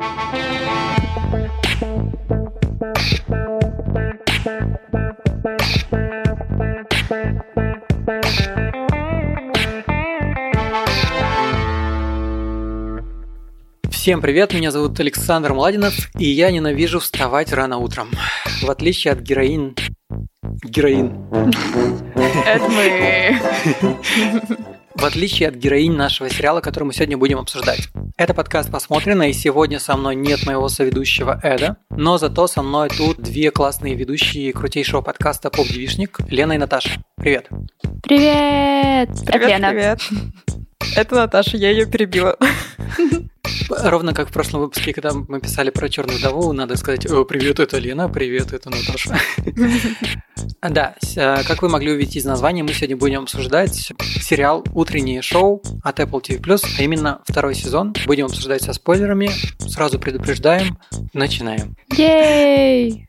Всем привет, меня зовут Александр Младинов, и я ненавижу вставать рано утром. В отличие от героин... Героин. Это мы. В отличие от героинь нашего сериала, который мы сегодня будем обсуждать. Это подкаст «Посмотрено», и сегодня со мной нет моего соведущего Эда, но зато со мной тут две классные ведущие крутейшего подкаста «Поп-девишник» Лена и Наташа. Привет. Привет. Привет, привет. Это Наташа, я ее перебила. Ровно как в прошлом выпуске, когда мы писали про черную вдову, надо сказать «О, привет, это Лена, привет, это Наташа». Да, э, как вы могли увидеть из названия, мы сегодня будем обсуждать сериал «Утреннее шоу» от Apple TV+, а именно второй сезон. Будем обсуждать со спойлерами. Сразу предупреждаем. Начинаем. Ей!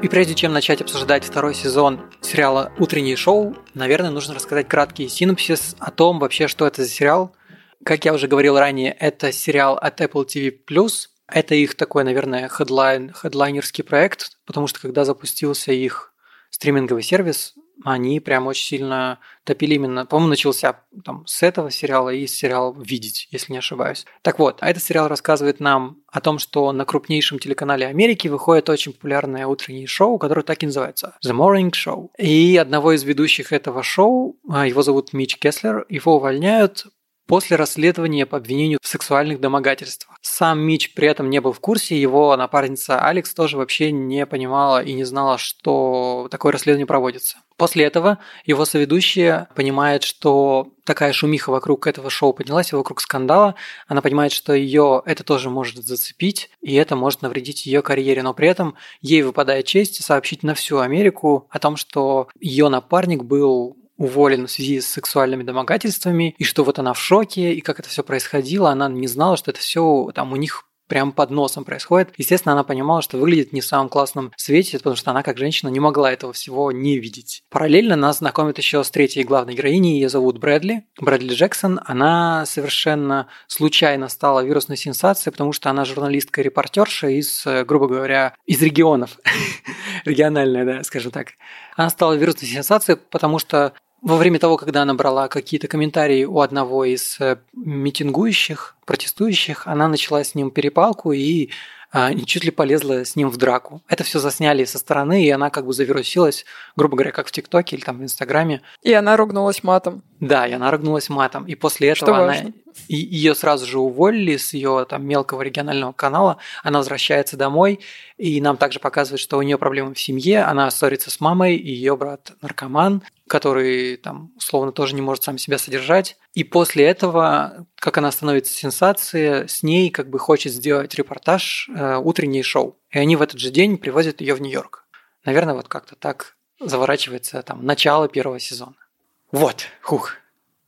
И прежде чем начать обсуждать второй сезон сериала «Утреннее шоу», наверное, нужно рассказать краткий синопсис о том вообще, что это за сериал. Как я уже говорил ранее, это сериал от Apple TV+. Это их такой, наверное, хедлайн, хедлайнерский проект, потому что когда запустился их стриминговый сервис, они прям очень сильно топили именно, по-моему, начался там с этого сериала и с сериала «Видеть», если не ошибаюсь. Так вот, а этот сериал рассказывает нам о том, что на крупнейшем телеканале Америки выходит очень популярное утреннее шоу, которое так и называется «The Morning Show». И одного из ведущих этого шоу, а, его зовут Мич Кеслер, его увольняют после расследования по обвинению в сексуальных домогательствах. Сам Мич при этом не был в курсе, его напарница Алекс тоже вообще не понимала и не знала, что такое расследование проводится. После этого его соведущая понимает, что такая шумиха вокруг этого шоу поднялась, вокруг скандала. Она понимает, что ее это тоже может зацепить, и это может навредить ее карьере. Но при этом ей выпадает честь сообщить на всю Америку о том, что ее напарник был уволен в связи с сексуальными домогательствами, и что вот она в шоке, и как это все происходило, она не знала, что это все там у них прям под носом происходит. Естественно, она понимала, что выглядит не в самом классном свете, потому что она как женщина не могла этого всего не видеть. Параллельно нас знакомят еще с третьей главной героиней, ее зовут Брэдли. Брэдли Джексон, она совершенно случайно стала вирусной сенсацией, потому что она журналистка-репортерша из, э, грубо говоря, из регионов. Региональная, да, скажем так. Она стала вирусной сенсацией, потому что во время того, когда она брала какие-то комментарии у одного из э, митингующих, протестующих, она начала с ним перепалку и а, чуть ли полезла с ним в драку. Это все засняли со стороны, и она как бы завирусилась, грубо говоря, как в ТикТоке или там в Инстаграме. И она ругнулась матом. Да, и она ругнулась матом. И после этого Что она... важно. И ее сразу же уволили с ее там мелкого регионального канала. Она возвращается домой, и нам также показывают, что у нее проблемы в семье. Она ссорится с мамой, и ее брат наркоман, который там условно тоже не может сам себя содержать. И после этого, как она становится сенсацией, с ней как бы хочет сделать репортаж э, утреннее шоу. И они в этот же день привозят ее в Нью-Йорк. Наверное, вот как-то так заворачивается там начало первого сезона. Вот, хух.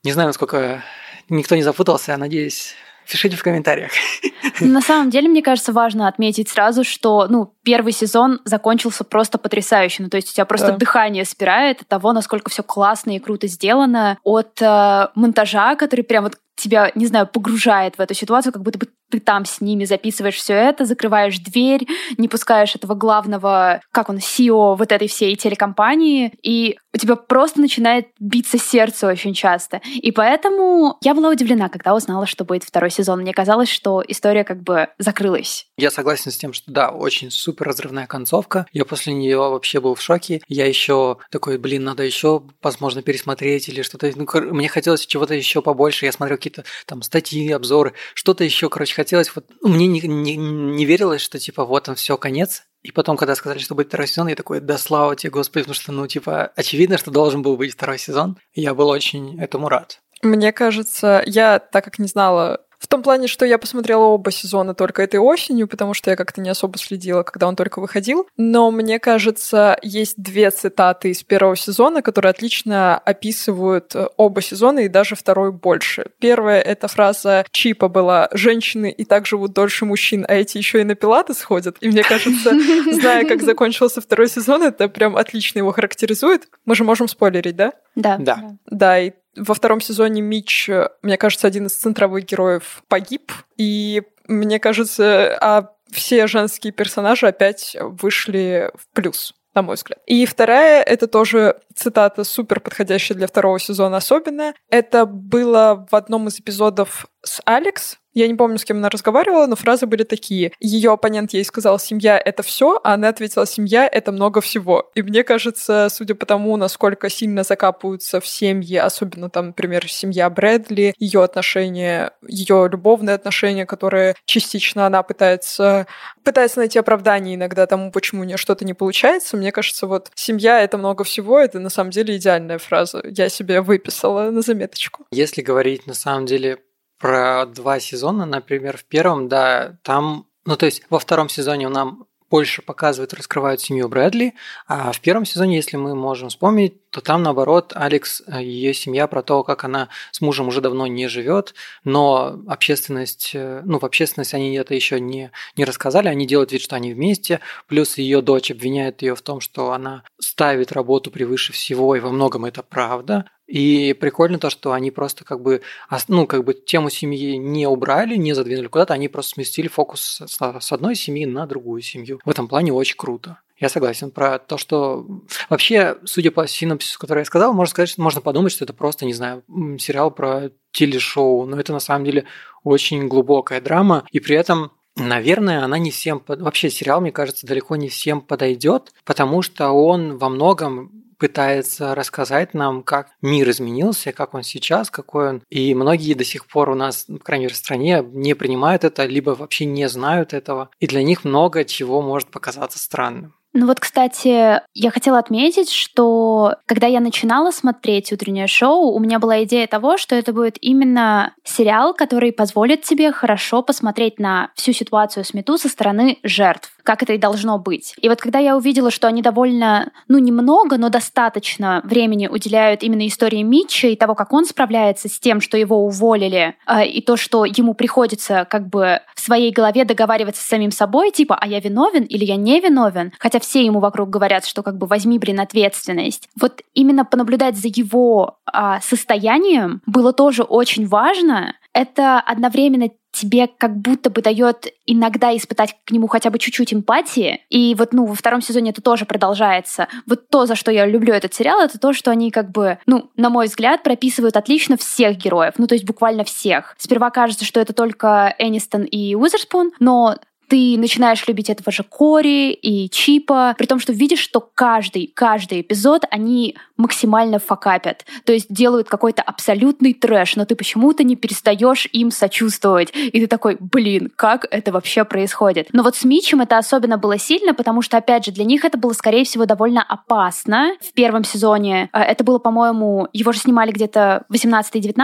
Не знаю, насколько никто не запутался, надеюсь. Пишите в комментариях. На самом деле, мне кажется, важно отметить сразу, что ну, первый сезон закончился просто потрясающе. Ну, то есть у тебя просто Да. дыхание спирает от того, насколько все классно и круто сделано, от э, монтажа, который прям вот тебя, не знаю, погружает в эту ситуацию, как будто бы ты там с ними записываешь все это, закрываешь дверь, не пускаешь этого главного, как он, CEO вот этой всей телекомпании, и у тебя просто начинает биться сердце очень часто. И поэтому я была удивлена, когда узнала, что будет второй сезон. Мне казалось, что история как бы закрылась. Я согласен с тем, что да, очень супер разрывная концовка. Я после нее вообще был в шоке. Я еще такой, блин, надо еще, возможно, пересмотреть или что-то. Ну, мне хотелось чего-то еще побольше. Я смотрел какие-то там статьи, обзоры, что-то еще, короче, хотелось. Вот мне не, не, не верилось, что типа вот он все конец. И потом, когда сказали, что будет второй сезон, я такой, да слава тебе, Господи, потому что, ну, типа, очевидно, что должен был быть второй сезон. Я был очень этому рад. Мне кажется, я, так как не знала В том плане, что я посмотрела оба сезона только этой осенью, потому что я как-то не особо следила, когда он только выходил. Но мне кажется, есть две цитаты из первого сезона, которые отлично описывают э, оба сезона и даже второй больше. Первая — это фраза Чипа была «Женщины и так живут дольше мужчин, а эти еще и на пилаты сходят». И мне кажется, зная, как закончился второй сезон, это прям отлично его характеризует. Мы же можем спойлерить, да? Да. Да. Да, и во втором сезоне Мич, э, мне кажется, один из центровых героев погиб. И мне кажется, а все женские персонажи опять вышли в плюс на мой взгляд. И вторая, это тоже цитата супер подходящая для второго сезона особенно. Это было в одном из эпизодов с Алекс, я не помню, с кем она разговаривала, но фразы были такие. Ее оппонент ей сказал «семья — это все», а она ответила «семья — это много всего». И мне кажется, судя по тому, насколько сильно закапываются в семьи, особенно там, например, семья Брэдли, ее отношения, ее любовные отношения, которые частично она пытается, пытается найти оправдание иногда тому, почему у нее что-то не получается. Мне кажется, вот «семья — это много всего» — это на самом деле идеальная фраза. Я себе выписала на заметочку. Если говорить на самом деле про два сезона, например, в первом, да, там, ну то есть во втором сезоне нам больше показывают, раскрывают семью Брэдли, а в первом сезоне, если мы можем вспомнить, то там, наоборот, Алекс, э, ее семья про то, как она с мужем уже давно не живет, но общественность, э, ну, в общественность они это еще не, не рассказали, они делают вид, что они вместе, плюс ее дочь обвиняет ее в том, что она ставит работу превыше всего, и во многом это правда. И прикольно то, что они просто как бы, ну, как бы тему семьи не убрали, не задвинули куда-то, они просто сместили фокус с одной семьи на другую семью. В этом плане очень круто. Я согласен про то, что вообще, судя по синопсису, который я сказал, можно сказать, что можно подумать, что это просто, не знаю, сериал про телешоу, но это на самом деле очень глубокая драма, и при этом Наверное, она не всем... Вообще сериал, мне кажется, далеко не всем подойдет, потому что он во многом пытается рассказать нам, как мир изменился, как он сейчас, какой он. И многие до сих пор у нас, по крайней мере, в стране не принимают это, либо вообще не знают этого. И для них много чего может показаться странным. Ну вот, кстати, я хотела отметить, что когда я начинала смотреть утреннее шоу, у меня была идея того, что это будет именно сериал, который позволит тебе хорошо посмотреть на всю ситуацию с Мету со стороны жертв как это и должно быть. И вот когда я увидела, что они довольно, ну, немного, но достаточно времени уделяют именно истории Митча и того, как он справляется с тем, что его уволили, э, и то, что ему приходится как бы в своей голове договариваться с самим собой, типа, а я виновен или я не виновен, хотя все ему вокруг говорят, что как бы возьми, блин, ответственность. Вот именно понаблюдать за его э, состоянием было тоже очень важно. Это одновременно тебе как будто бы дает иногда испытать к нему хотя бы чуть-чуть эмпатии. И вот, ну, во втором сезоне это тоже продолжается. Вот то, за что я люблю этот сериал, это то, что они как бы, ну, на мой взгляд, прописывают отлично всех героев. Ну, то есть буквально всех. Сперва кажется, что это только Энистон и Уизерспун, но ты начинаешь любить этого же Кори и Чипа, при том, что видишь, что каждый, каждый эпизод они максимально факапят. То есть делают какой-то абсолютный трэш, но ты почему-то не перестаешь им сочувствовать. И ты такой, блин, как это вообще происходит? Но вот с Мичем это особенно было сильно, потому что, опять же, для них это было, скорее всего, довольно опасно. В первом сезоне э, это было, по-моему, его же снимали где-то 18-19,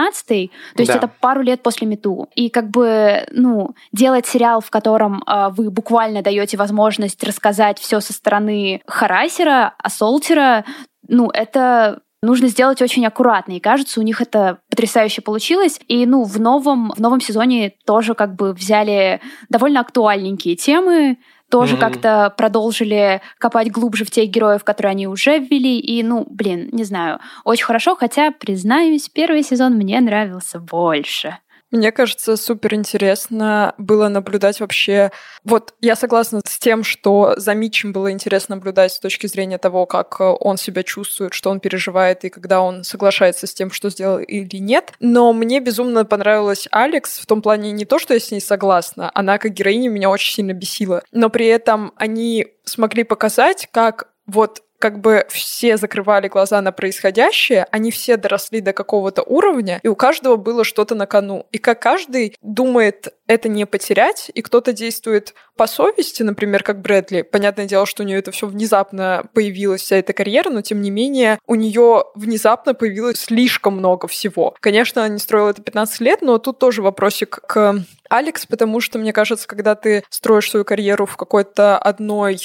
то есть да. это пару лет после Мету. И как бы, ну, делать сериал, в котором э, вы буквально даете возможность рассказать все со стороны харасера, ассолтера, ну, это нужно сделать очень аккуратно. И кажется, у них это потрясающе получилось. И, ну, в новом, в новом сезоне тоже как бы взяли довольно актуальненькие темы, тоже mm-hmm. как-то продолжили копать глубже в тех героев, которые они уже ввели. И, ну, блин, не знаю, очень хорошо, хотя, признаюсь, первый сезон мне нравился больше. Мне кажется, супер интересно было наблюдать вообще... Вот я согласна с тем, что за Митчем было интересно наблюдать с точки зрения того, как э, он себя чувствует, что он переживает, и когда он соглашается с тем, что сделал или нет. Но мне безумно понравилась Алекс в том плане не то, что я с ней согласна, она как героиня меня очень сильно бесила, но при этом они смогли показать, как вот как бы все закрывали глаза на происходящее, они все доросли до какого-то уровня, и у каждого было что-то на кону. И как каждый думает это не потерять, и кто-то действует по совести, например, как Брэдли. Понятное дело, что у нее это все внезапно появилась вся эта карьера, но тем не менее у нее внезапно появилось слишком много всего. Конечно, она не строила это 15 лет, но тут тоже вопросик к Алекс, потому что, мне кажется, когда ты строишь свою карьеру в какой-то одной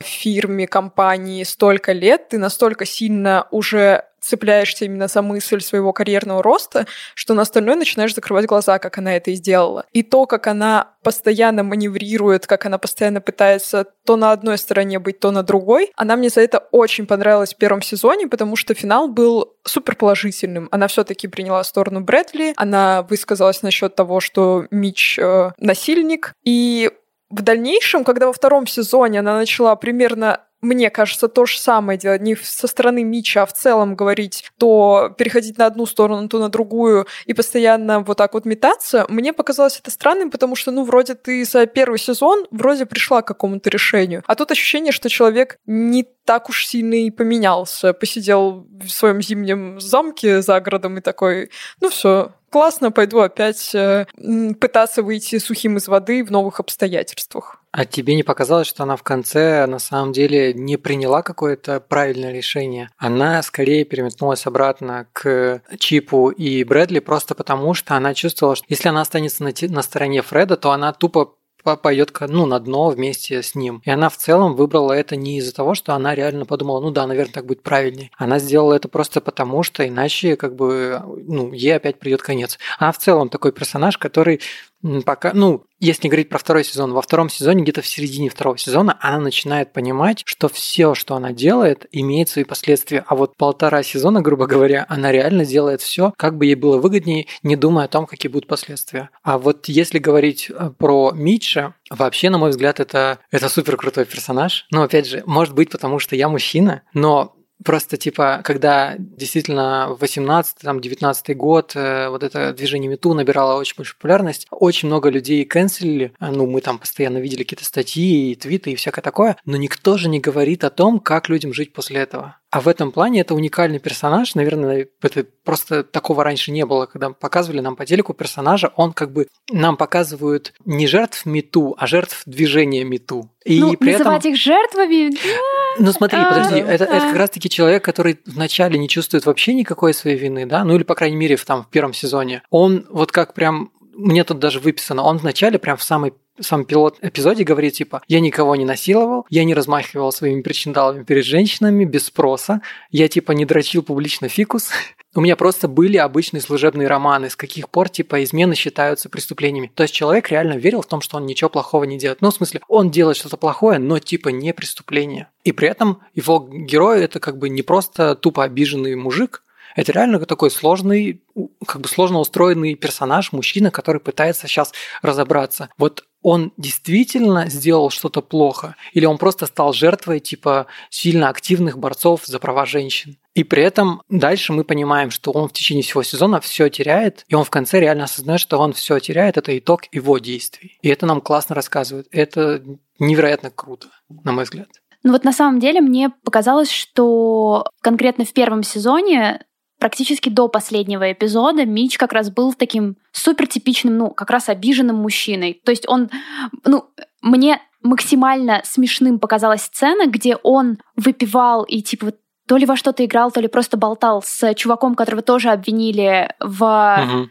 фирме, компании столько лет, ты настолько сильно уже цепляешься именно за мысль своего карьерного роста, что на остальное начинаешь закрывать глаза, как она это и сделала. И то, как она постоянно маневрирует, как она постоянно пытается то на одной стороне быть, то на другой, она мне за это очень понравилась в первом сезоне, потому что финал был супер положительным. Она все-таки приняла сторону Брэдли, она высказалась насчет того, что Мич э, насильник, и в дальнейшем, когда во втором сезоне она начала примерно мне кажется, то же самое делать, не со стороны Мича, а в целом говорить, то переходить на одну сторону, то на другую и постоянно вот так вот метаться, мне показалось это странным, потому что, ну, вроде ты за первый сезон вроде пришла к какому-то решению, а тут ощущение, что человек не так уж сильно и поменялся, посидел в своем зимнем замке за городом и такой, ну все, классно, пойду опять э, пытаться выйти сухим из воды в новых обстоятельствах. А тебе не показалось, что она в конце на самом деле не приняла какое-то правильное решение? Она скорее переметнулась обратно к Чипу и Брэдли просто потому, что она чувствовала, что если она останется на, на стороне Фреда, то она тупо пойдет ну, на дно вместе с ним. И она в целом выбрала это не из-за того, что она реально подумала, ну да, наверное, так будет правильнее. Она сделала это просто потому, что иначе как бы ну, ей опять придет конец. Она в целом такой персонаж, который пока, ну, если говорить про второй сезон, во втором сезоне, где-то в середине второго сезона, она начинает понимать, что все, что она делает, имеет свои последствия. А вот полтора сезона, грубо говоря, она реально делает все, как бы ей было выгоднее, не думая о том, какие будут последствия. А вот если говорить э, про Митча, вообще, на мой взгляд, это, это супер крутой персонаж. Но опять же, может быть, потому что я мужчина, но Просто, типа, когда действительно 18-19 год э, вот это движение Мету набирало очень большую популярность, очень много людей канцелили, ну, мы там постоянно видели какие-то статьи и твиты и всякое такое, но никто же не говорит о том, как людям жить после этого. А в этом плане это уникальный персонаж. Наверное, это просто такого раньше не было, когда показывали нам по телеку персонажа. Он как бы нам показывают не жертв мету, а жертв движения мету. И ну, при называть этом... их жертвами... Ну смотри, подожди, это, это как раз-таки человек, который вначале не чувствует вообще никакой своей вины, да, ну или, по крайней мере, в, там, в первом сезоне. Он вот как прям мне тут даже выписано, он вначале, прям в самой сам пилот эпизоде говорит, типа, я никого не насиловал, я не размахивал своими причиндалами перед женщинами без спроса, я, типа, не дрочил публично фикус, у меня просто были обычные служебные романы, с каких пор, типа, измены считаются преступлениями. То есть человек реально верил в том, что он ничего плохого не делает. Ну, в смысле, он делает что-то плохое, но, типа, не преступление. И при этом его герой – это как бы не просто тупо обиженный мужик, это реально такой сложный, как бы сложно устроенный персонаж, мужчина, который пытается сейчас разобраться. Вот он действительно сделал что-то плохо, или он просто стал жертвой типа сильно активных борцов за права женщин. И при этом дальше мы понимаем, что он в течение всего сезона все теряет, и он в конце реально осознает, что он все теряет, это итог его действий. И это нам классно рассказывает. Это невероятно круто, на мой взгляд. Ну вот на самом деле мне показалось, что конкретно в первом сезоне практически до последнего эпизода Мич как раз был таким супер типичным, ну, как раз обиженным мужчиной. То есть он, ну, мне максимально смешным показалась сцена, где он выпивал и типа то ли во что-то играл, то ли просто болтал с чуваком, которого тоже обвинили в... Угу.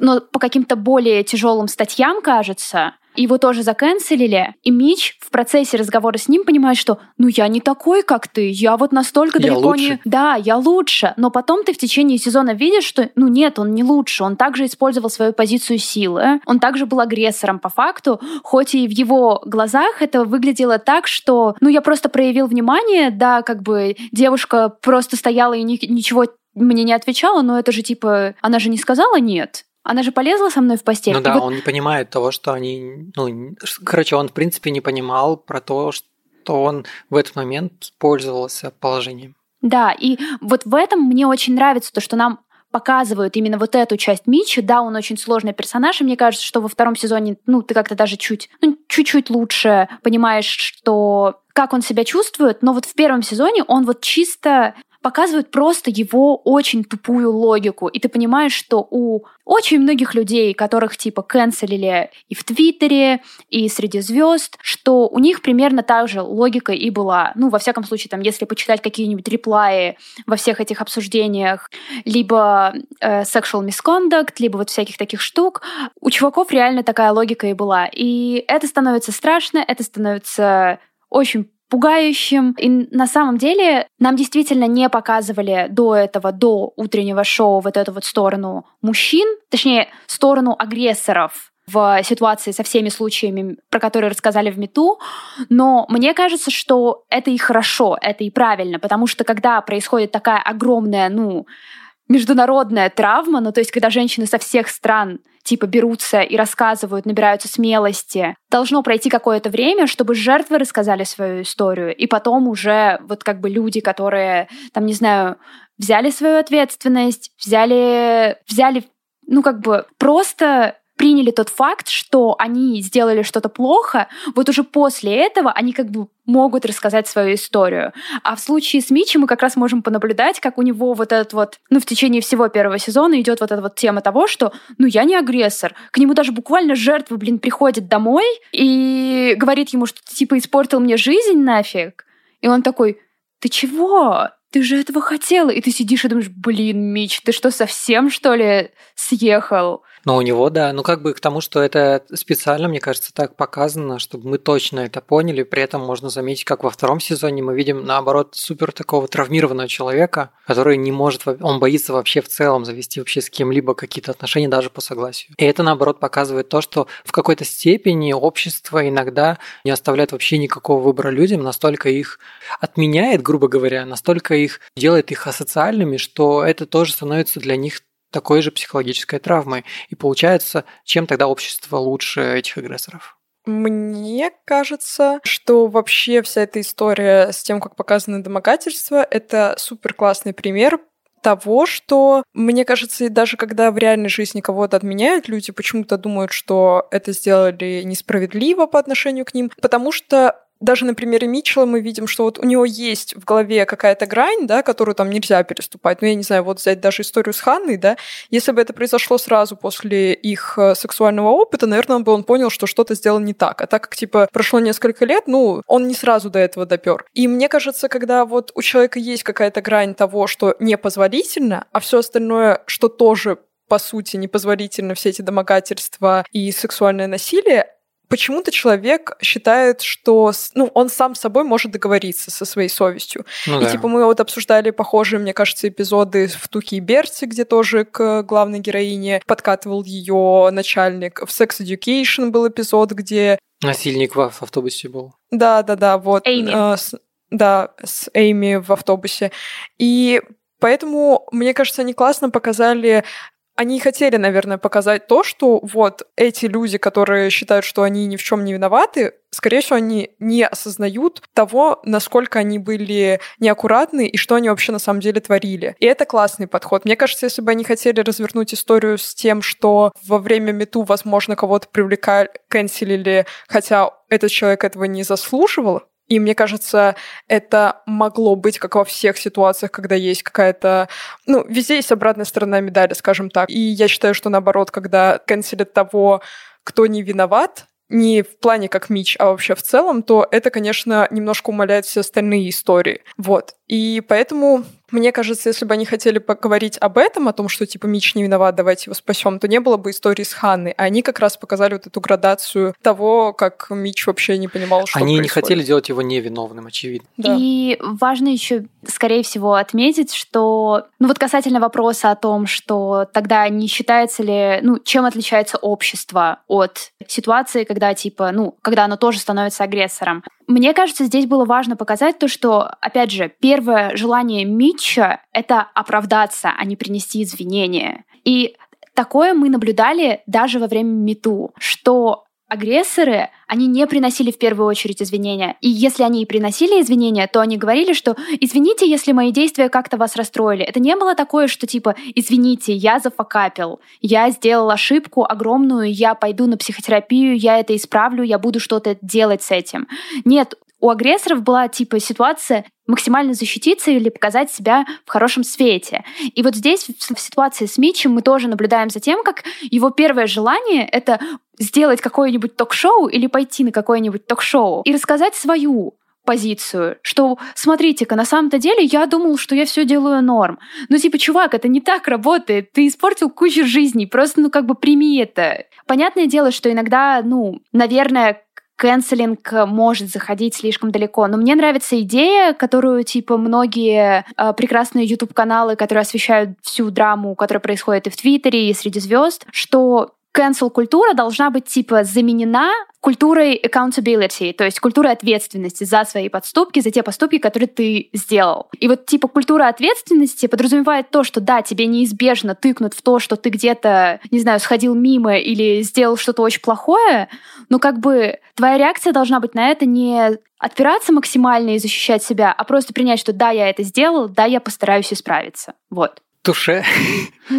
Ну, по каким-то более тяжелым статьям, кажется. Его тоже заканцелили, и Мич в процессе разговора с ним понимает, что «ну я не такой, как ты, я вот настолько я далеко лучше. не...» Да, я лучше. Но потом ты в течение сезона видишь, что ну нет, он не лучше, он также использовал свою позицию силы, он также был агрессором по факту, хоть и в его глазах это выглядело так, что ну я просто проявил внимание, да, как бы девушка просто стояла и ни, ничего мне не отвечала, но это же типа, она же не сказала нет. Она же полезла со мной в постель. Ну да, вот... он не понимает того, что они... Ну, короче, он, в принципе, не понимал про то, что он в этот момент пользовался положением. Да, и вот в этом мне очень нравится то, что нам показывают именно вот эту часть Мичи. Да, он очень сложный персонаж, и мне кажется, что во втором сезоне, ну, ты как-то даже чуть, ну, чуть-чуть лучше понимаешь, что как он себя чувствует, но вот в первом сезоне он вот чисто показывают просто его очень тупую логику. И ты понимаешь, что у очень многих людей, которых типа канцелили и в Твиттере, и среди звезд, что у них примерно так же логика и была. Ну, во всяком случае, там, если почитать какие-нибудь реплаи во всех этих обсуждениях, либо э, sexual misconduct, либо вот всяких таких штук, у чуваков реально такая логика и была. И это становится страшно, это становится очень пугающим. И на самом деле нам действительно не показывали до этого, до утреннего шоу вот эту вот сторону мужчин, точнее, сторону агрессоров в ситуации со всеми случаями, про которые рассказали в МИТУ, но мне кажется, что это и хорошо, это и правильно, потому что когда происходит такая огромная, ну, международная травма, ну то есть когда женщины со всех стран типа берутся и рассказывают, набираются смелости. Должно пройти какое-то время, чтобы жертвы рассказали свою историю, и потом уже вот как бы люди, которые, там, не знаю, взяли свою ответственность, взяли, взяли, ну как бы просто приняли тот факт, что они сделали что-то плохо, вот уже после этого они как бы могут рассказать свою историю. А в случае с Мичи мы как раз можем понаблюдать, как у него вот этот вот, ну, в течение всего первого сезона идет вот эта вот тема того, что, ну, я не агрессор. К нему даже буквально жертва, блин, приходит домой и говорит ему, что ты, типа, испортил мне жизнь нафиг. И он такой, ты чего? Ты же этого хотела. И ты сидишь и думаешь, блин, Мич, ты что, совсем, что ли, съехал? Ну, у него, да. Ну, как бы к тому, что это специально, мне кажется, так показано, чтобы мы точно это поняли. При этом можно заметить, как во втором сезоне мы видим, наоборот, супер такого травмированного человека, который не может, он боится вообще в целом завести вообще с кем-либо какие-то отношения даже по согласию. И это, наоборот, показывает то, что в какой-то степени общество иногда не оставляет вообще никакого выбора людям, настолько их отменяет, грубо говоря, настолько их делает их асоциальными, что это тоже становится для них такой же психологической травмой. И получается, чем тогда общество лучше этих агрессоров? Мне кажется, что вообще вся эта история с тем, как показаны домогательства, это супер классный пример того, что, мне кажется, даже когда в реальной жизни кого-то отменяют, люди почему-то думают, что это сделали несправедливо по отношению к ним, потому что даже на примере Митчелла мы видим, что вот у него есть в голове какая-то грань, да, которую там нельзя переступать. Ну, я не знаю, вот взять даже историю с Ханной, да, если бы это произошло сразу после их э, сексуального опыта, наверное, бы он понял, что что-то сделал не так. А так как, типа, прошло несколько лет, ну, он не сразу до этого допер. И мне кажется, когда вот у человека есть какая-то грань того, что непозволительно, а все остальное, что тоже по сути, непозволительно все эти домогательства и сексуальное насилие, почему-то человек считает, что ну, он сам с собой может договориться со своей совестью. Ну, и да. типа мы вот обсуждали похожие, мне кажется, эпизоды в Туке и Берти, где тоже к главной героине подкатывал ее начальник. В Sex Education был эпизод, где... Насильник в автобусе был. Да, да, да, вот. Эйми. Э, с, да, с Эйми в автобусе. И Поэтому, мне кажется, они классно показали они хотели, наверное, показать то, что вот эти люди, которые считают, что они ни в чем не виноваты, скорее всего, они не осознают того, насколько они были неаккуратны и что они вообще на самом деле творили. И это классный подход. Мне кажется, если бы они хотели развернуть историю с тем, что во время мету, возможно, кого-то привлекали, канцелили, хотя этот человек этого не заслуживал, и мне кажется, это могло быть как во всех ситуациях, когда есть какая-то... Ну, везде есть обратная сторона медали, скажем так. И я считаю, что наоборот, когда канцелят того, кто не виноват, не в плане как Мич, а вообще в целом, то это, конечно, немножко умаляет все остальные истории. Вот. И поэтому мне кажется, если бы они хотели поговорить об этом, о том, что типа Мич не виноват, давайте его спасем, то не было бы истории с Ханной. А они как раз показали вот эту градацию того, как Мич вообще не понимал, что Они происходит. не хотели делать его невиновным, очевидно. Да. И важно еще, скорее всего, отметить, что, ну вот касательно вопроса о том, что тогда не считается ли, ну, чем отличается общество от ситуации, когда типа, ну, когда оно тоже становится агрессором. Мне кажется, здесь было важно показать то, что, опять же, первое желание Митча — это оправдаться, а не принести извинения. И такое мы наблюдали даже во время Мету, что агрессоры, они не приносили в первую очередь извинения. И если они и приносили извинения, то они говорили, что извините, если мои действия как-то вас расстроили. Это не было такое, что типа извините, я зафакапил, я сделал ошибку огромную, я пойду на психотерапию, я это исправлю, я буду что-то делать с этим. Нет, у агрессоров была типа ситуация максимально защититься или показать себя в хорошем свете. И вот здесь, в ситуации с Митчем, мы тоже наблюдаем за тем, как его первое желание — это сделать какое-нибудь ток-шоу или пойти на какое-нибудь ток-шоу и рассказать свою позицию, что смотрите-ка, на самом-то деле я думал, что я все делаю норм. Ну, типа, чувак, это не так работает. Ты испортил кучу жизней. Просто, ну, как бы прими это. Понятное дело, что иногда, ну, наверное, канцелинг может заходить слишком далеко. Но мне нравится идея, которую, типа, многие э, прекрасные YouTube-каналы, которые освещают всю драму, которая происходит и в Твиттере, и среди звезд, что cancel культура должна быть типа заменена культурой accountability, то есть культурой ответственности за свои подступки, за те поступки, которые ты сделал. И вот типа культура ответственности подразумевает то, что да, тебе неизбежно тыкнут в то, что ты где-то, не знаю, сходил мимо или сделал что-то очень плохое, но как бы твоя реакция должна быть на это не отпираться максимально и защищать себя, а просто принять, что да, я это сделал, да, я постараюсь исправиться. Вот туше.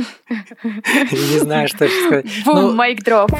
Не знаю, что сказать. Бум, майк дроп.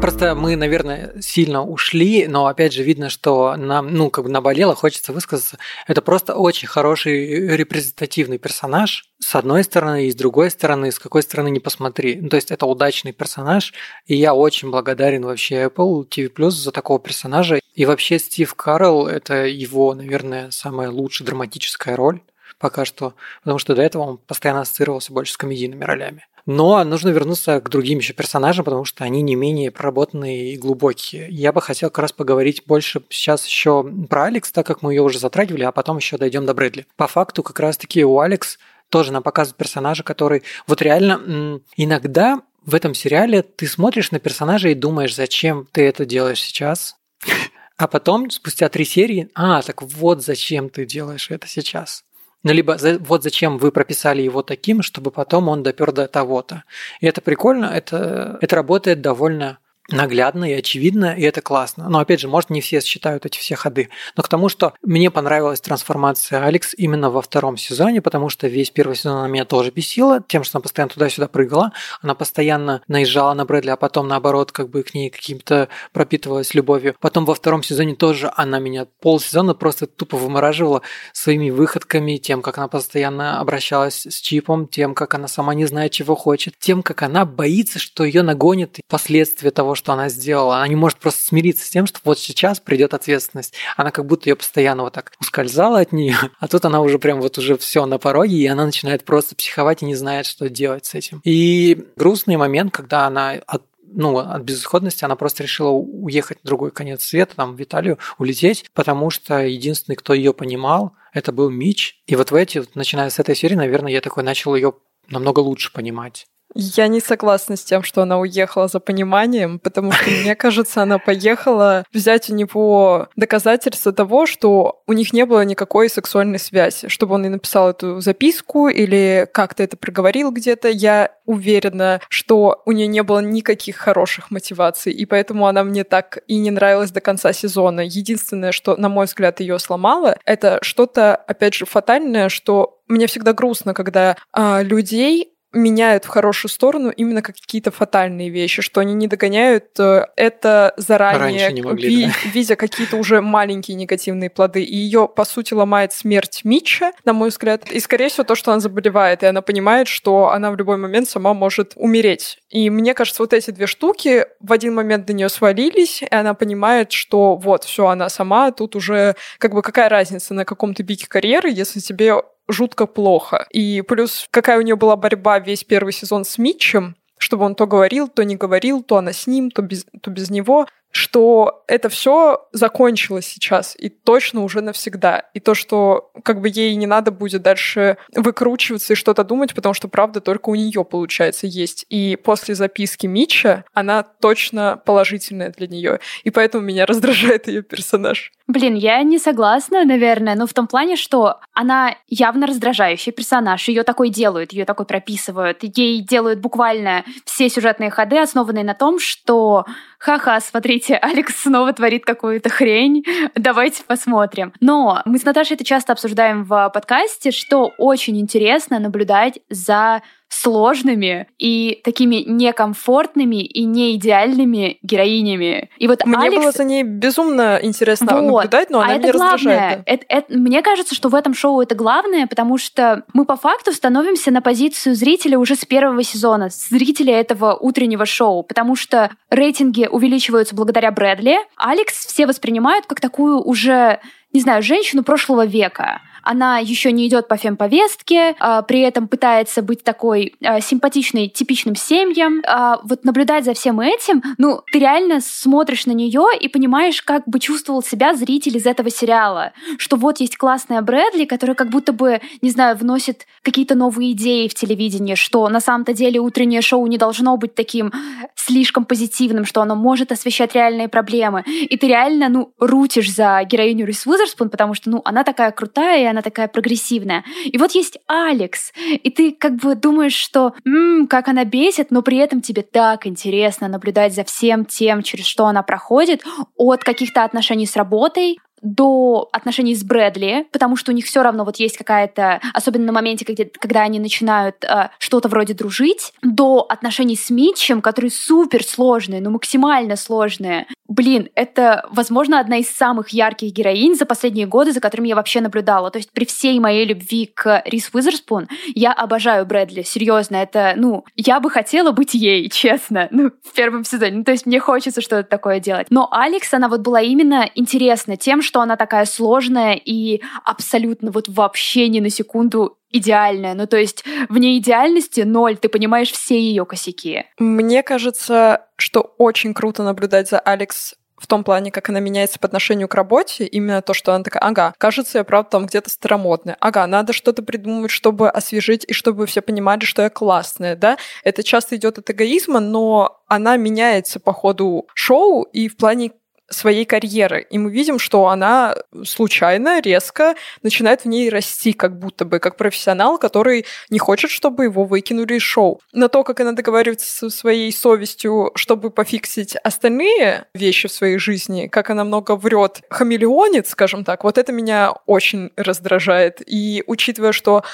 Просто мы, наверное, сильно ушли, но опять же видно, что нам, ну, как бы наболело, хочется высказаться. Это просто очень хороший репрезентативный персонаж, с одной стороны, и с другой стороны, с какой стороны не посмотри. Ну, то есть это удачный персонаж, и я очень благодарен вообще Apple TV Plus за такого персонажа. И вообще Стив Карл – это его, наверное, самая лучшая драматическая роль пока что, потому что до этого он постоянно ассоциировался больше с комедийными ролями. Но нужно вернуться к другим еще персонажам, потому что они не менее проработанные и глубокие. Я бы хотел как раз поговорить больше сейчас еще про Алекс, так как мы ее уже затрагивали, а потом еще дойдем до Брэдли. По факту как раз-таки у Алекс тоже нам показывают персонажа, который вот реально иногда в этом сериале ты смотришь на персонажа и думаешь, зачем ты это делаешь сейчас, а потом, спустя три серии, а, так вот зачем ты делаешь это сейчас. Ну, либо вот зачем вы прописали его таким, чтобы потом он допер до того-то. И это прикольно, это, это работает довольно наглядно и очевидно, и это классно. Но опять же, может, не все считают эти все ходы. Но к тому, что мне понравилась трансформация Алекс именно во втором сезоне, потому что весь первый сезон она меня тоже бесила, тем, что она постоянно туда-сюда прыгала, она постоянно наезжала на Брэдли, а потом, наоборот, как бы к ней каким-то пропитывалась любовью. Потом во втором сезоне тоже она меня полсезона просто тупо вымораживала своими выходками, тем, как она постоянно обращалась с Чипом, тем, как она сама не знает, чего хочет, тем, как она боится, что ее нагонит последствия того, что она сделала. Она не может просто смириться с тем, что вот сейчас придет ответственность. Она как будто ее постоянно вот так ускользала от нее, а тут она уже прям вот уже все на пороге, и она начинает просто психовать и не знает, что делать с этим. И грустный момент, когда она от ну, от безысходности она просто решила уехать в другой конец света, там, в Италию, улететь, потому что единственный, кто ее понимал, это был Мич. И вот в эти, начиная с этой серии, наверное, я такой начал ее намного лучше понимать. Я не согласна с тем, что она уехала за пониманием, потому что, мне кажется, она поехала взять у него доказательства того, что у них не было никакой сексуальной связи. Чтобы он и написал эту записку или как-то это проговорил где-то, я уверена, что у нее не было никаких хороших мотиваций, и поэтому она мне так и не нравилась до конца сезона. Единственное, что, на мой взгляд, ее сломало, это что-то, опять же, фатальное, что мне всегда грустно, когда а, людей меняют в хорошую сторону именно какие-то фатальные вещи, что они не догоняют э, это заранее, не могли, ви- да. видя какие-то уже маленькие негативные плоды. И ее, по сути, ломает смерть Митча, на мой взгляд. И, скорее всего, то, что она заболевает, и она понимает, что она в любой момент сама может умереть. И мне кажется, вот эти две штуки в один момент до нее свалились, и она понимает, что вот, все, она сама, тут уже как бы какая разница на каком-то пике карьеры, если тебе жутко плохо. И плюс какая у нее была борьба весь первый сезон с Митчем, чтобы он то говорил, то не говорил, то она с ним, то без, то без него. Что это все закончилось сейчас и точно уже навсегда. И то, что как бы ей не надо будет дальше выкручиваться и что-то думать, потому что правда только у нее получается есть. И после записки Мича она точно положительная для нее. И поэтому меня раздражает ее персонаж. Блин, я не согласна, наверное, но в том плане, что она явно раздражающий персонаж. Ее такой делают, ее такой прописывают. Ей делают буквально все сюжетные ходы, основанные на том, что ха-ха, смотрите, Алекс снова творит какую-то хрень, давайте посмотрим. Но мы с Наташей это часто обсуждаем в подкасте, что очень интересно наблюдать за сложными и такими некомфортными и неидеальными героинями. И вот Мне Алекс... было за ней безумно интересно вот. наблюдать, но а она это меня главное. раздражает. Это, это, мне кажется, что в этом шоу это главное, потому что мы по факту становимся на позицию зрителя уже с первого сезона, зрителя этого утреннего шоу, потому что рейтинги увеличиваются благодаря Брэдли. Алекс все воспринимают как такую уже, не знаю, женщину прошлого века она еще не идет по фемповестке, а, при этом пытается быть такой а, симпатичной, типичным семьям. А, вот наблюдать за всем этим, ну, ты реально смотришь на нее и понимаешь, как бы чувствовал себя зритель из этого сериала. Что вот есть классная Брэдли, которая как будто бы, не знаю, вносит какие-то новые идеи в телевидение, что на самом-то деле утреннее шоу не должно быть таким слишком позитивным, что оно может освещать реальные проблемы. И ты реально, ну, рутишь за героиню Рис Уизерспун, потому что, ну, она такая крутая, и она такая прогрессивная. И вот есть Алекс, и ты как бы думаешь, что м-м, как она бесит, но при этом тебе так интересно наблюдать за всем тем, через что она проходит, от каких-то отношений с работой, до отношений с Брэдли, потому что у них все равно вот есть какая-то, особенно на моменте, когда, когда они начинают э, что-то вроде дружить, до отношений с Митчем, которые супер сложные, ну максимально сложные. Блин, это, возможно, одна из самых ярких героинь за последние годы, за которыми я вообще наблюдала. То есть при всей моей любви к Рис Уизерспун, я обожаю Брэдли, серьезно, это, ну, я бы хотела быть ей, честно, ну, в первом сезоне. Ну, то есть мне хочется что-то такое делать. Но Алекс, она вот была именно интересна тем, что она такая сложная и абсолютно вот вообще ни на секунду идеальная. Ну, то есть вне идеальности ноль, ты понимаешь все ее косяки. Мне кажется, что очень круто наблюдать за Алекс в том плане, как она меняется по отношению к работе, именно то, что она такая, ага, кажется, я правда там где-то старомодная, ага, надо что-то придумать, чтобы освежить и чтобы все понимали, что я классная, да. Это часто идет от эгоизма, но она меняется по ходу шоу и в плане своей карьеры. И мы видим, что она случайно, резко начинает в ней расти, как будто бы, как профессионал, который не хочет, чтобы его выкинули из шоу. Но то, как она договаривается со своей совестью, чтобы пофиксить остальные вещи в своей жизни, как она много врет, хамелеонит, скажем так, вот это меня очень раздражает. И учитывая, что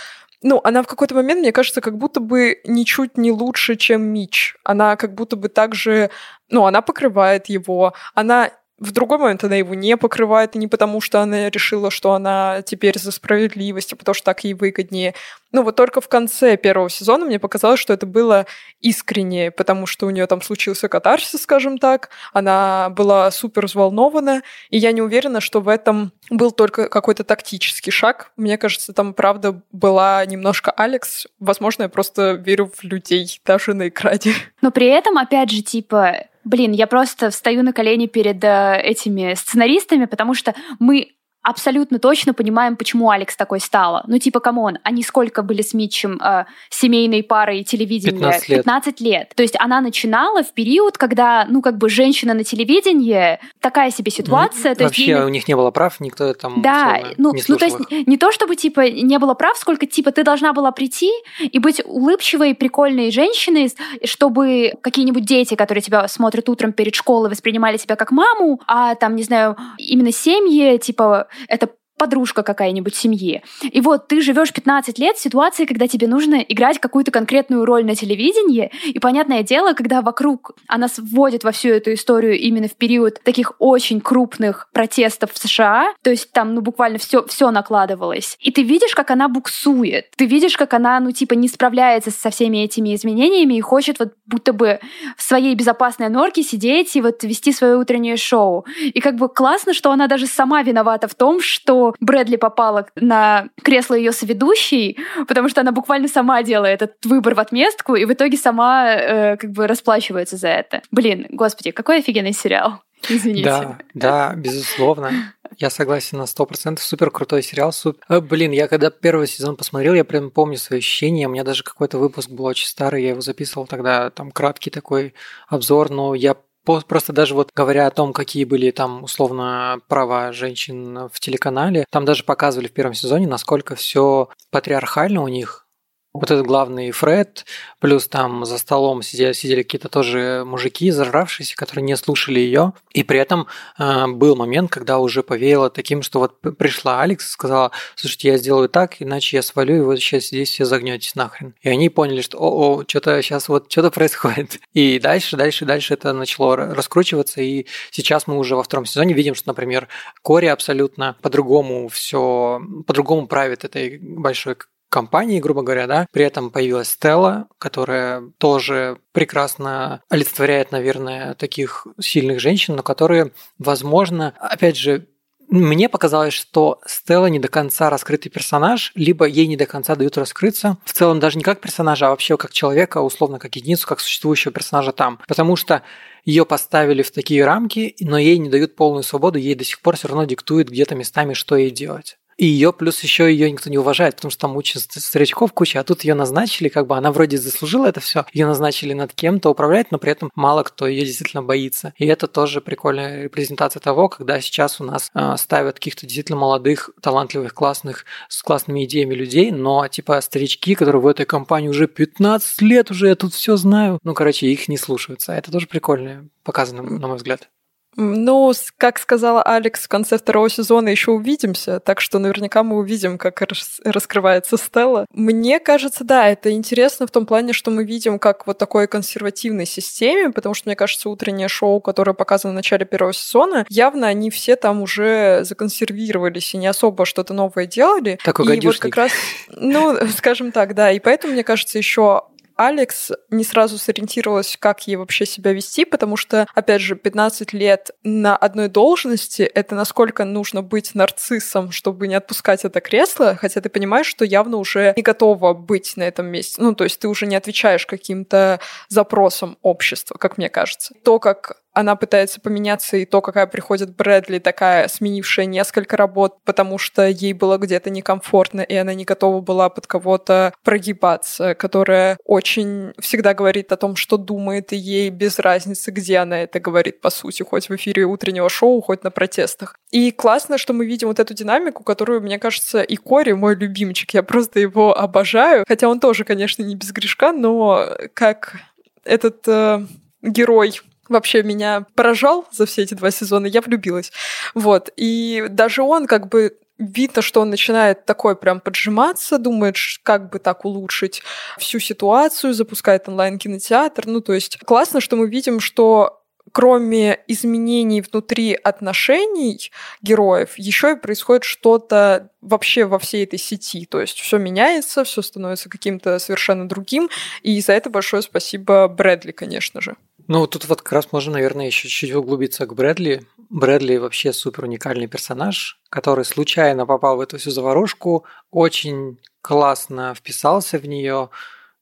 ну, она в какой-то момент, мне кажется, как будто бы ничуть не лучше, чем Мич. Она как будто бы также, ну, она покрывает его, она в другой момент она его не покрывает, не потому, что она решила, что она теперь за справедливость, а потому что так ей выгоднее. Ну вот только в конце первого сезона мне показалось, что это было искреннее, потому что у нее там случился катарсис, скажем так, она была супер взволнована, и я не уверена, что в этом был только какой-то тактический шаг. Мне кажется, там правда была немножко Алекс. Возможно, я просто верю в людей, даже на экране. Но при этом, опять же, типа, Блин, я просто встаю на колени перед э, этими сценаристами, потому что мы абсолютно точно понимаем, почему Алекс такой стала. Ну, типа, come on, они сколько были с Митчем э, семейной парой телевидения? 15 лет. 15 лет. То есть она начинала в период, когда, ну, как бы женщина на телевидении, такая себе ситуация. Mm-hmm. То Вообще есть, ей... у них не было прав, никто там Да, ну, не ну, то есть не то, чтобы, типа, не было прав, сколько, типа, ты должна была прийти и быть улыбчивой, прикольной женщиной, чтобы какие-нибудь дети, которые тебя смотрят утром перед школой, воспринимали тебя как маму, а там, не знаю, именно семьи, типа, это подружка какая-нибудь семьи. И вот ты живешь 15 лет в ситуации, когда тебе нужно играть какую-то конкретную роль на телевидении, и понятное дело, когда вокруг она вводит во всю эту историю именно в период таких очень крупных протестов в США, то есть там, ну, буквально все, все накладывалось. И ты видишь, как она буксует. Ты видишь, как она, ну, типа, не справляется со всеми этими изменениями и хочет вот будто бы в своей безопасной норке сидеть и вот вести свое утреннее шоу. И как бы классно, что она даже сама виновата в том, что Брэдли попала на кресло ее соведущей, потому что она буквально сама делает этот выбор в отместку и в итоге сама э, как бы расплачивается за это. Блин, господи, какой офигенный сериал. Извините. Да, да, безусловно. Я согласен на сто процентов. Супер крутой сериал. Супер. Э, блин, я когда первый сезон посмотрел, я прям помню свои ощущения. У меня даже какой-то выпуск был очень старый, я его записывал тогда, там краткий такой обзор, но я Просто даже вот говоря о том, какие были там условно права женщин в телеканале, там даже показывали в первом сезоне, насколько все патриархально у них, вот этот главный Фред, плюс там за столом сидели, сидели какие-то тоже мужики, зажравшиеся, которые не слушали ее. И при этом э, был момент, когда уже повеяло таким, что вот пришла Алекс и сказала, слушайте, я сделаю так, иначе я свалю, и вот сейчас здесь все загнетесь нахрен. И они поняли, что о-о, что-то сейчас вот что-то происходит. И дальше, дальше, дальше это начало раскручиваться, и сейчас мы уже во втором сезоне видим, что, например, Кори абсолютно по-другому все, по-другому правит этой большой компании, грубо говоря, да. При этом появилась Стелла, которая тоже прекрасно олицетворяет, наверное, таких сильных женщин, но которые, возможно, опять же, мне показалось, что Стелла не до конца раскрытый персонаж, либо ей не до конца дают раскрыться. В целом даже не как персонажа, а вообще как человека, условно как единицу, как существующего персонажа там. Потому что ее поставили в такие рамки, но ей не дают полную свободу, ей до сих пор все равно диктуют где-то местами, что ей делать. И ее плюс еще ее никто не уважает, потому что там учат старичков куча, а тут ее назначили, как бы она вроде заслужила это все, ее назначили над кем-то управлять, но при этом мало кто ее действительно боится. И это тоже прикольная репрезентация того, когда сейчас у нас э, ставят каких-то действительно молодых, талантливых, классных, с классными идеями людей, но типа старички, которые в этой компании уже 15 лет уже, я тут все знаю, ну, короче, их не слушаются. Это тоже прикольно показано, на мой взгляд. Ну, как сказала Алекс, в конце второго сезона еще увидимся, так что наверняка мы увидим, как рас раскрывается Стелла. Мне кажется, да, это интересно в том плане, что мы видим как вот такой консервативной системе, потому что, мне кажется, утреннее шоу, которое показано в начале первого сезона, явно они все там уже законсервировались и не особо что-то новое делали. Такой и вот как раз, ну, скажем так, да, и поэтому, мне кажется, еще Алекс не сразу сориентировалась, как ей вообще себя вести, потому что, опять же, 15 лет на одной должности — это насколько нужно быть нарциссом, чтобы не отпускать это кресло, хотя ты понимаешь, что явно уже не готова быть на этом месте. Ну, то есть ты уже не отвечаешь каким-то запросам общества, как мне кажется. То, как она пытается поменяться, и то, какая приходит Брэдли, такая сменившая несколько работ, потому что ей было где-то некомфортно, и она не готова была под кого-то прогибаться, которая очень всегда говорит о том, что думает, и ей без разницы, где она это говорит, по сути, хоть в эфире утреннего шоу, хоть на протестах. И классно, что мы видим вот эту динамику, которую, мне кажется, и Кори мой любимчик, я просто его обожаю, хотя он тоже, конечно, не без грешка, но как этот э, герой вообще меня поражал за все эти два сезона, я влюбилась. Вот. И даже он как бы видно, что он начинает такой прям поджиматься, думает, как бы так улучшить всю ситуацию, запускает онлайн-кинотеатр. Ну, то есть классно, что мы видим, что кроме изменений внутри отношений героев, еще и происходит что-то вообще во всей этой сети. То есть все меняется, все становится каким-то совершенно другим. И за это большое спасибо Брэдли, конечно же. Ну, тут вот как раз можно, наверное, еще чуть-чуть углубиться к Брэдли. Брэдли вообще супер уникальный персонаж, который случайно попал в эту всю заварушку, очень классно вписался в нее,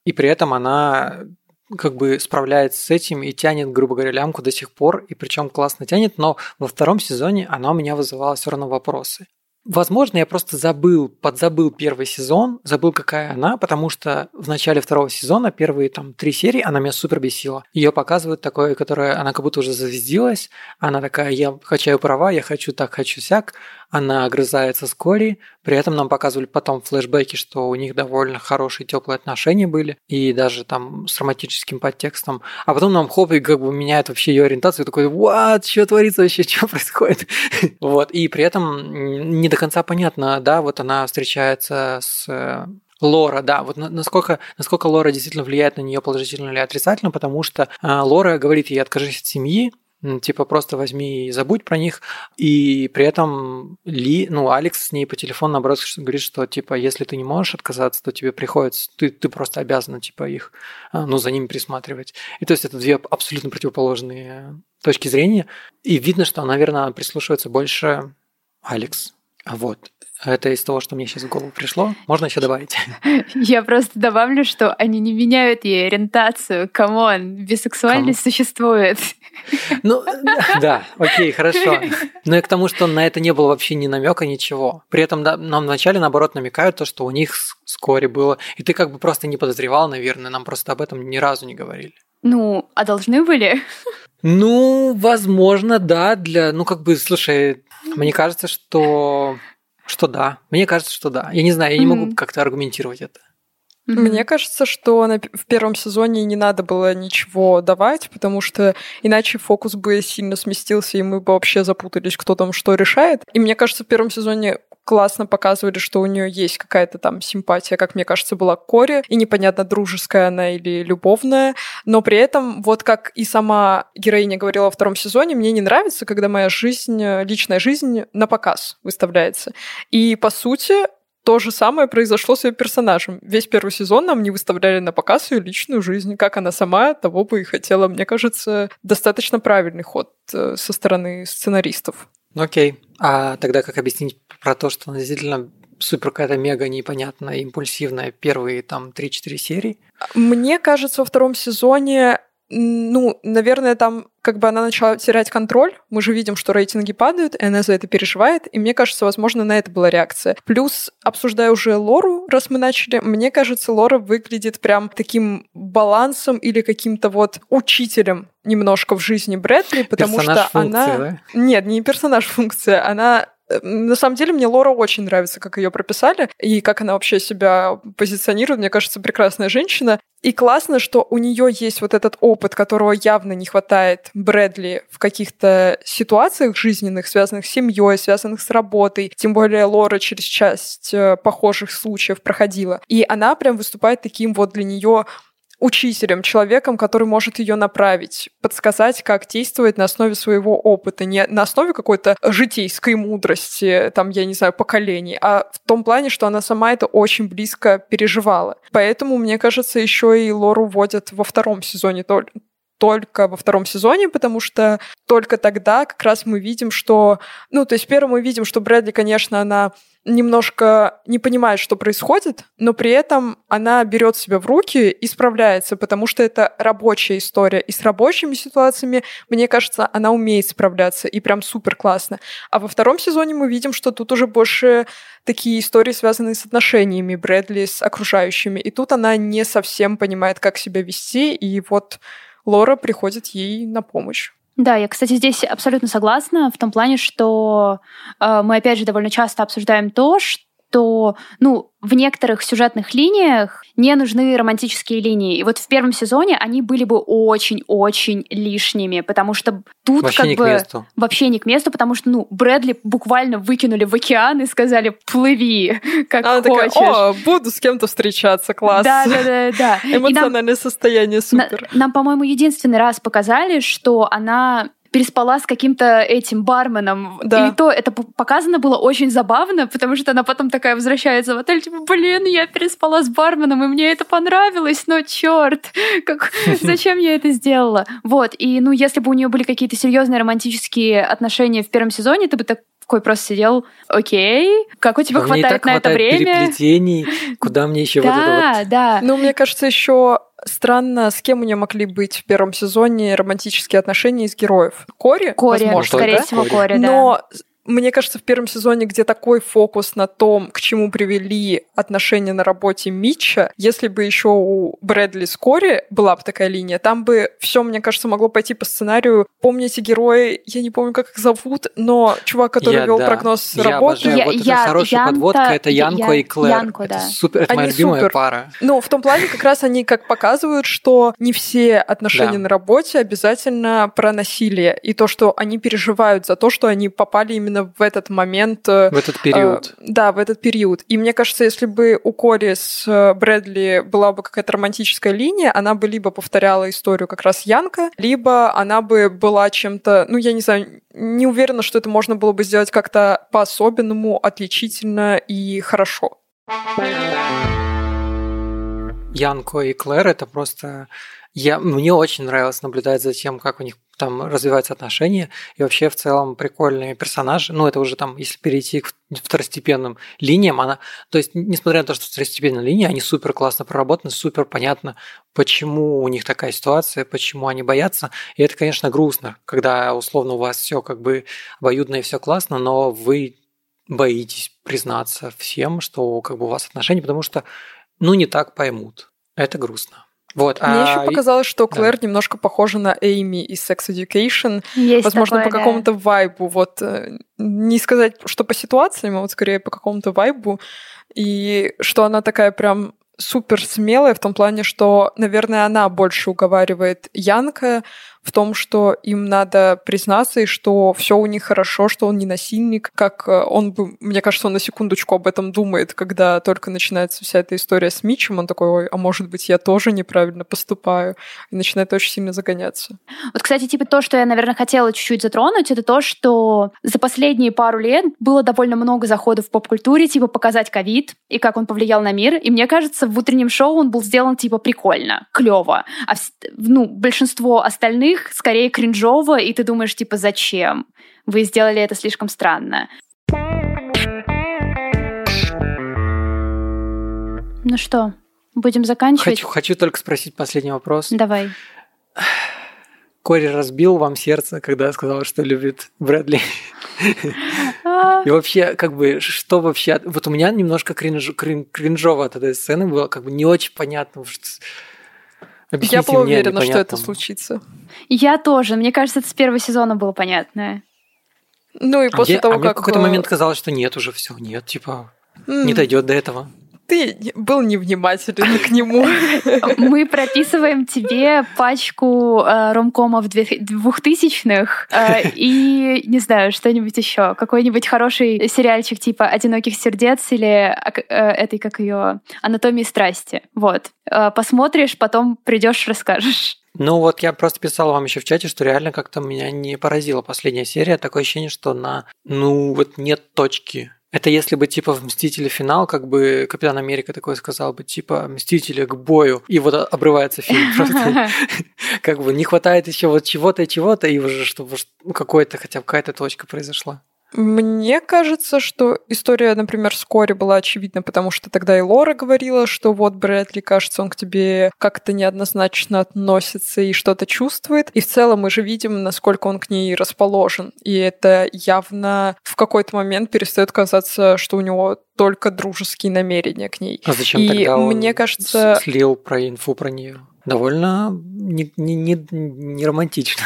и при этом она как бы справляется с этим и тянет, грубо говоря, лямку до сих пор, и причем классно тянет, но во втором сезоне она у меня вызывала все равно вопросы. Возможно, я просто забыл, подзабыл первый сезон, забыл, какая она, потому что в начале второго сезона, первые там три серии, она меня супер бесила. Ее показывают такое, которое она как будто уже завездилась, она такая, я хочу права, я хочу так, хочу сяк, она огрызается с Кори, при этом нам показывали потом флешбеки, что у них довольно хорошие теплые отношения были, и даже там с романтическим подтекстом. А потом нам хоп, и как бы меняет вообще ее ориентацию, такой, what, что творится вообще, что происходит? вот, и при этом не до конца понятно, да, вот она встречается с э, Лора, да, вот насколько, насколько Лора действительно влияет на нее положительно или отрицательно, потому что э, Лора говорит ей откажись от семьи, Типа просто возьми и забудь про них. И при этом Ли, ну, Алекс с ней по телефону наоборот говорит, что типа если ты не можешь отказаться, то тебе приходится, ты, ты просто обязана типа их, а, ну, за ними присматривать. И то есть это две абсолютно противоположные точки зрения. И видно, что, наверное, прислушивается больше Алекс. Вот. Это из того, что мне сейчас в голову пришло. Можно еще добавить? Я просто добавлю, что они не меняют ей ориентацию. Come on, бисексуальность Кому? существует. Ну, да, окей, хорошо. Но и к тому, что на это не было вообще ни намека, ничего. При этом да, нам вначале, наоборот, намекают то, что у них вскоре было. И ты как бы просто не подозревал, наверное, нам просто об этом ни разу не говорили. Ну, а должны были? Ну, возможно, да, для... Ну, как бы, слушай, мне кажется, что что да. Мне кажется, что да. Я не знаю, я не могу как-то аргументировать это. Мне кажется, что на, в первом сезоне не надо было ничего давать, потому что иначе фокус бы сильно сместился, и мы бы вообще запутались, кто там что решает. И мне кажется, в первом сезоне классно показывали, что у нее есть какая-то там симпатия, как мне кажется, была к Коре, и непонятно, дружеская она или любовная, но при этом, вот как и сама героиня говорила во втором сезоне, мне не нравится, когда моя жизнь, личная жизнь на показ выставляется. И, по сути, то же самое произошло с ее персонажем. Весь первый сезон нам не выставляли на показ ее личную жизнь. Как она сама того бы и хотела. Мне кажется, достаточно правильный ход э, со стороны сценаристов. Окей. А тогда как объяснить про то, что она действительно супер какая-то мега непонятная, импульсивная первые там 3-4 серии? Мне кажется, во втором сезоне ну, наверное, там как бы она начала терять контроль. Мы же видим, что рейтинги падают, и она за это переживает. И мне кажется, возможно, на это была реакция. Плюс, обсуждая уже Лору, раз мы начали, мне кажется, Лора выглядит прям таким балансом или каким-то вот учителем немножко в жизни Брэдли, потому персонаж что функция, она... Да? Нет, не персонаж функция, она на самом деле мне Лора очень нравится, как ее прописали, и как она вообще себя позиционирует. Мне кажется, прекрасная женщина. И классно, что у нее есть вот этот опыт, которого явно не хватает Брэдли в каких-то ситуациях жизненных, связанных с семьей, связанных с работой. Тем более Лора через часть э, похожих случаев проходила. И она прям выступает таким вот для нее учителем, человеком, который может ее направить, подсказать, как действовать на основе своего опыта, не на основе какой-то житейской мудрости, там, я не знаю, поколений, а в том плане, что она сама это очень близко переживала. Поэтому, мне кажется, еще и Лору вводят во втором сезоне только во втором сезоне, потому что только тогда как раз мы видим, что... Ну, то есть первым мы видим, что Брэдли, конечно, она немножко не понимает, что происходит, но при этом она берет себя в руки и справляется, потому что это рабочая история. И с рабочими ситуациями, мне кажется, она умеет справляться, и прям супер классно. А во втором сезоне мы видим, что тут уже больше такие истории, связанные с отношениями Брэдли с окружающими. И тут она не совсем понимает, как себя вести, и вот Лора приходит ей на помощь. Да, я, кстати, здесь абсолютно согласна в том плане, что э, мы опять же довольно часто обсуждаем то, что, ну, в некоторых сюжетных линиях не нужны романтические линии. И вот в первом сезоне они были бы очень-очень лишними, потому что тут вообще как не бы к месту. вообще не к месту, потому что, ну, Брэдли буквально выкинули в океан и сказали «плыви, как Она хочешь». Такая, О, буду с кем-то встречаться, класс. Да, да, да, да. Эмоциональное нам, состояние супер. На, нам, по-моему, единственный раз показали, что она переспала с каким-то этим барменом. Да. И то это показано было очень забавно, потому что она потом такая возвращается в отель, типа, блин, я переспала с барменом, и мне это понравилось, но черт, как, зачем я это сделала? Вот, и ну, если бы у нее были какие-то серьезные романтические отношения в первом сезоне, ты бы так такой просто сидел, окей, как у тебя а хватает на это время? переплетений, куда мне еще вот это вот? Да, Ну, мне кажется, еще странно, с кем у нее могли быть в первом сезоне романтические отношения из героев. Кори? Кори, возможно, скорее да? всего, Кори, да. Но мне кажется, в первом сезоне, где такой фокус на том, к чему привели отношения на работе Митча, если бы еще у Брэдли с Кори была бы такая линия, там бы все, мне кажется, могло пойти по сценарию. Помните герои, я не помню, как их зовут, но чувак, который я, вел да. прогноз я работы. Я, вот я, это хорошая Янта, подводка, это Янко я, и Клэр. Янко, это да. супер, это они моя любимая супер. пара. Ну, в том плане, как раз они как показывают, что не все отношения Да. на работе обязательно про насилие. И то, что они переживают за то, что они попали именно в этот момент э, В этот период. Э, да, в этот период. И мне кажется, если бы у Кори с э, Брэдли была бы какая-то романтическая линия, она бы либо повторяла историю как раз Янка, либо она бы была чем-то, ну, я не знаю, не уверена, что это можно было бы сделать как-то по-особенному, отличительно и хорошо. Янко и Клэр это просто... Я, мне очень нравилось наблюдать за тем, как у них там развиваются отношения, и вообще в целом прикольные персонажи. Ну, это уже там, если перейти к второстепенным линиям, она, то есть, несмотря на то, что второстепенные линии, они супер классно проработаны, супер понятно, почему у них такая ситуация, почему они боятся. И это, конечно, грустно, когда условно у вас все как бы обоюдно и все классно, но вы боитесь признаться всем, что как бы у вас отношения, потому что, ну, не так поймут. Это грустно. Вот, Мне а... еще показалось, что Клэр да. немножко похожа на Эйми из Sex Education. Есть Возможно, такое, по какому-то вайбу. Вот э, не сказать, что по ситуациям, а вот скорее по какому-то вайбу. И что она такая прям супер смелая в том плане, что, наверное, она больше уговаривает Янка в том, что им надо признаться, и что все у них хорошо, что он не насильник, как э, он бы, мне кажется, он на секундочку об этом думает, когда только начинается вся эта история с Мичем, он такой, ой, а может быть, я тоже неправильно поступаю, и начинает очень сильно загоняться. Вот, кстати, типа то, что я, наверное, хотела чуть-чуть затронуть, это то, что за последние пару лет было довольно много заходов в поп-культуре, типа показать ковид и как он повлиял на мир, и мне кажется, в утреннем шоу он был сделан типа прикольно, клево, а ну, большинство остальных остальных скорее кринжово, и ты думаешь, типа, зачем? Вы сделали это слишком странно. Ну что, будем заканчивать? Хочу, хочу только спросить последний вопрос. Давай. Кори разбил вам сердце, когда сказал, что любит Брэдли. А. И вообще, как бы, что вообще... Вот у меня немножко кринж, крин, кринжово от этой сцены было, как бы не очень понятно, что Объясните я была уверена, что это случится. Я тоже. Мне кажется, это с первого сезона было понятно. Ну и а после мне, того, а как... Мне в какой-то момент казалось, что нет уже все, нет, типа, mm. не дойдет до этого ты был невнимателен к нему. Мы прописываем тебе пачку э, ромкомов двухтысячных э, и, не знаю, что-нибудь еще. Какой-нибудь хороший сериальчик типа «Одиноких сердец» или э, этой, как ее, «Анатомии страсти». Вот. Э, посмотришь, потом придешь, расскажешь. Ну вот я просто писал вам еще в чате, что реально как-то меня не поразила последняя серия. Такое ощущение, что на, ну вот нет точки это если бы типа в «Мстители. Финал», как бы Капитан Америка такой сказал бы, типа «Мстители к бою», и вот обрывается фильм. Просто как бы не хватает еще вот чего-то и чего-то, и уже чтобы какой-то хотя бы какая-то точка произошла. Мне кажется, что история, например, с Кори была очевидна, потому что тогда и Лора говорила, что вот Брэдли, кажется, он к тебе как-то неоднозначно относится и что-то чувствует. И в целом мы же видим, насколько он к ней расположен. И это явно в какой-то момент перестает казаться, что у него только дружеские намерения к ней. А зачем и тогда он мне кажется... слил про инфу про нее? Довольно не, не, не, не романтично.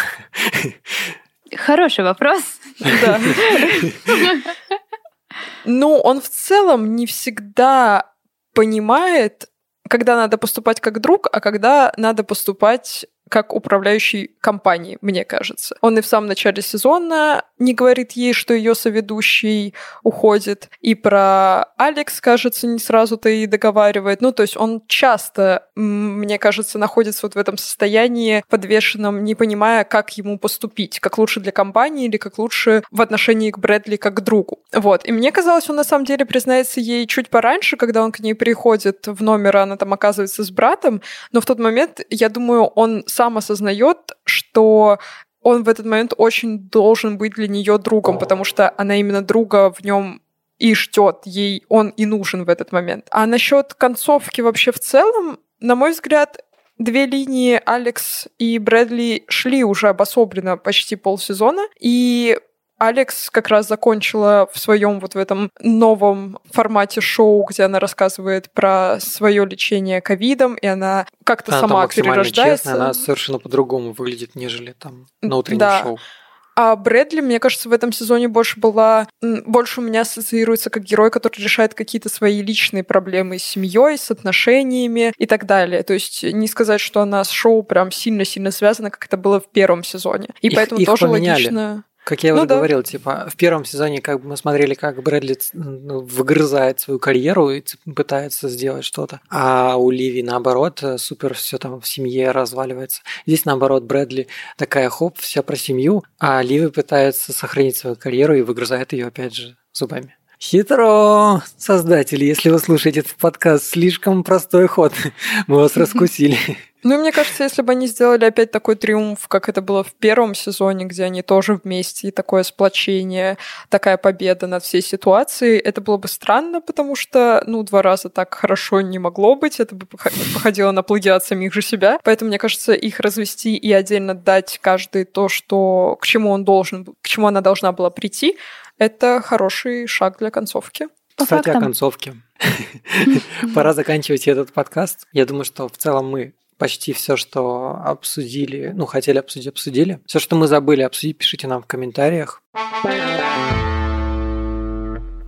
Хороший вопрос. Да. Ну, он в целом не всегда понимает, когда надо поступать как друг, а когда надо поступать как управляющий компанией, мне кажется. Он и в самом начале сезона не говорит ей, что ее соведущий уходит, и про Алекс, кажется, не сразу-то и договаривает. Ну, то есть он часто, мне кажется, находится вот в этом состоянии подвешенном, не понимая, как ему поступить, как лучше для компании или как лучше в отношении к Брэдли как к другу. Вот. И мне казалось, он на самом деле признается ей чуть пораньше, когда он к ней приходит в номер, а она там оказывается с братом, но в тот момент, я думаю, он сам сам осознает, что он в этот момент очень должен быть для нее другом, потому что она именно друга в нем и ждет, ей он и нужен в этот момент. А насчет концовки вообще в целом, на мой взгляд, две линии Алекс и Брэдли шли уже обособленно почти полсезона, и Алекс как раз закончила в своем вот в этом новом формате шоу, где она рассказывает про свое лечение ковидом, и она как-то она сама перерождается. Честная, она совершенно по-другому выглядит, нежели там на утреннем да. шоу. А Брэдли, мне кажется, в этом сезоне больше была... Больше у меня ассоциируется как герой, который решает какие-то свои личные проблемы с семьей, с отношениями и так далее. То есть не сказать, что она с шоу прям сильно-сильно связана, как это было в первом сезоне. И их, поэтому их тоже поменяли. логично... Как я ну, уже да. говорил, типа, в первом сезоне как бы мы смотрели, как Брэдли ну, выгрызает свою карьеру и пытается сделать что-то. А у Ливи, наоборот, э, супер все там в семье разваливается. Здесь, наоборот, Брэдли такая хоп, вся про семью, а Ливи пытается сохранить свою карьеру и выгрызает ее опять же зубами. Хитро, создатели, если вы слушаете этот подкаст, слишком простой ход. Мы вас раскусили. Ну, мне кажется, если бы они сделали опять такой триумф, как это было в первом сезоне, где они тоже вместе, и такое сплочение, такая победа над всей ситуацией, это было бы странно, потому что, ну, два раза так хорошо не могло быть, это бы походило на плагиат самих же себя. Поэтому, мне кажется, их развести и отдельно дать каждый то, что, к чему он должен, к чему она должна была прийти, это хороший шаг для концовки. По Кстати, фактам. о концовке. Пора заканчивать этот подкаст. Я думаю, что в целом мы почти все, что обсудили, ну, хотели обсудить, обсудили. Все, что мы забыли обсудить, пишите нам в комментариях.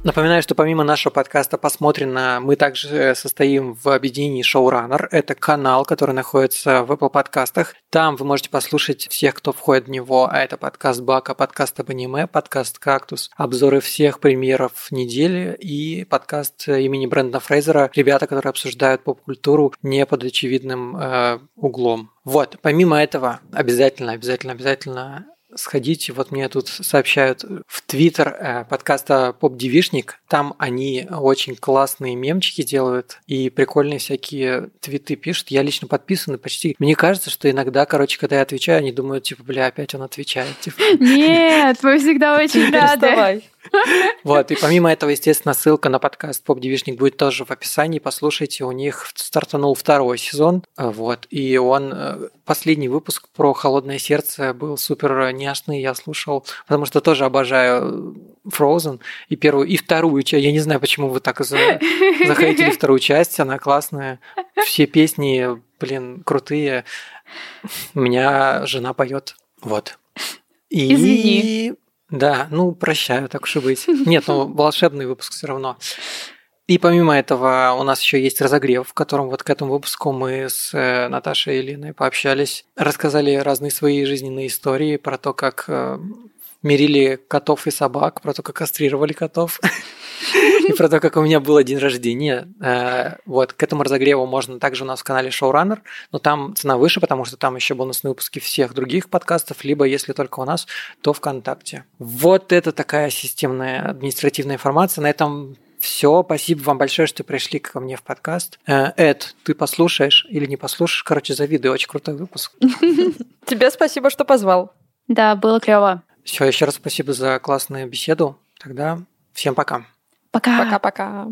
Напоминаю, что помимо нашего подкаста «Посмотрено», мы также состоим в объединении Showrunner. Это канал, который находится в Apple подкастах. Там вы можете послушать всех, кто входит в него. А это подкаст Бака, подкаст об аниме, подкаст «Кактус», обзоры всех премьеров недели и подкаст имени Брэндона Фрейзера. Ребята, которые обсуждают поп-культуру не под очевидным э, углом. Вот, помимо этого, обязательно, обязательно, обязательно сходите, вот мне тут сообщают в Твиттер э, подкаста Поп Девишник, там они очень классные мемчики делают и прикольные всякие твиты пишут. Я лично подписан почти. Мне кажется, что иногда, короче, когда я отвечаю, они думают, типа, бля, опять он отвечает. Типа. Нет, мы всегда очень рады. Вот, и помимо этого, естественно, ссылка на подкаст Поп Девишник будет тоже в описании. Послушайте, у них стартанул второй сезон, вот, и он, э, последний выпуск про холодное сердце был супер няшный, я слушал, потому что тоже обожаю Frozen и первую, и вторую часть. Я не знаю, почему вы так за... захотели вторую часть, она классная. Все песни, блин, крутые. У меня жена поет. Вот. И... Извини. Да, ну прощаю, так уж и быть. Нет, ну волшебный выпуск все равно. И помимо этого у нас еще есть разогрев, в котором вот к этому выпуску мы с э, Наташей и Линой пообщались, рассказали разные свои жизненные истории про то, как э, мерили котов и собак, про то, как кастрировали котов, и про то, как у меня был день рождения. Э, вот, к этому разогреву можно также у нас в канале Showrunner, но там цена выше, потому что там еще бонусные выпуски всех других подкастов, либо, если только у нас, то ВКонтакте. Вот это такая системная административная информация. На этом все, спасибо вам большое, что пришли ко мне в подкаст. Э, Эд, ты послушаешь или не послушаешь? Короче, завидую, очень крутой выпуск. Тебе спасибо, что позвал. Да, было клево. Все, еще раз спасибо за классную беседу. Тогда всем пока. Пока. Пока-пока.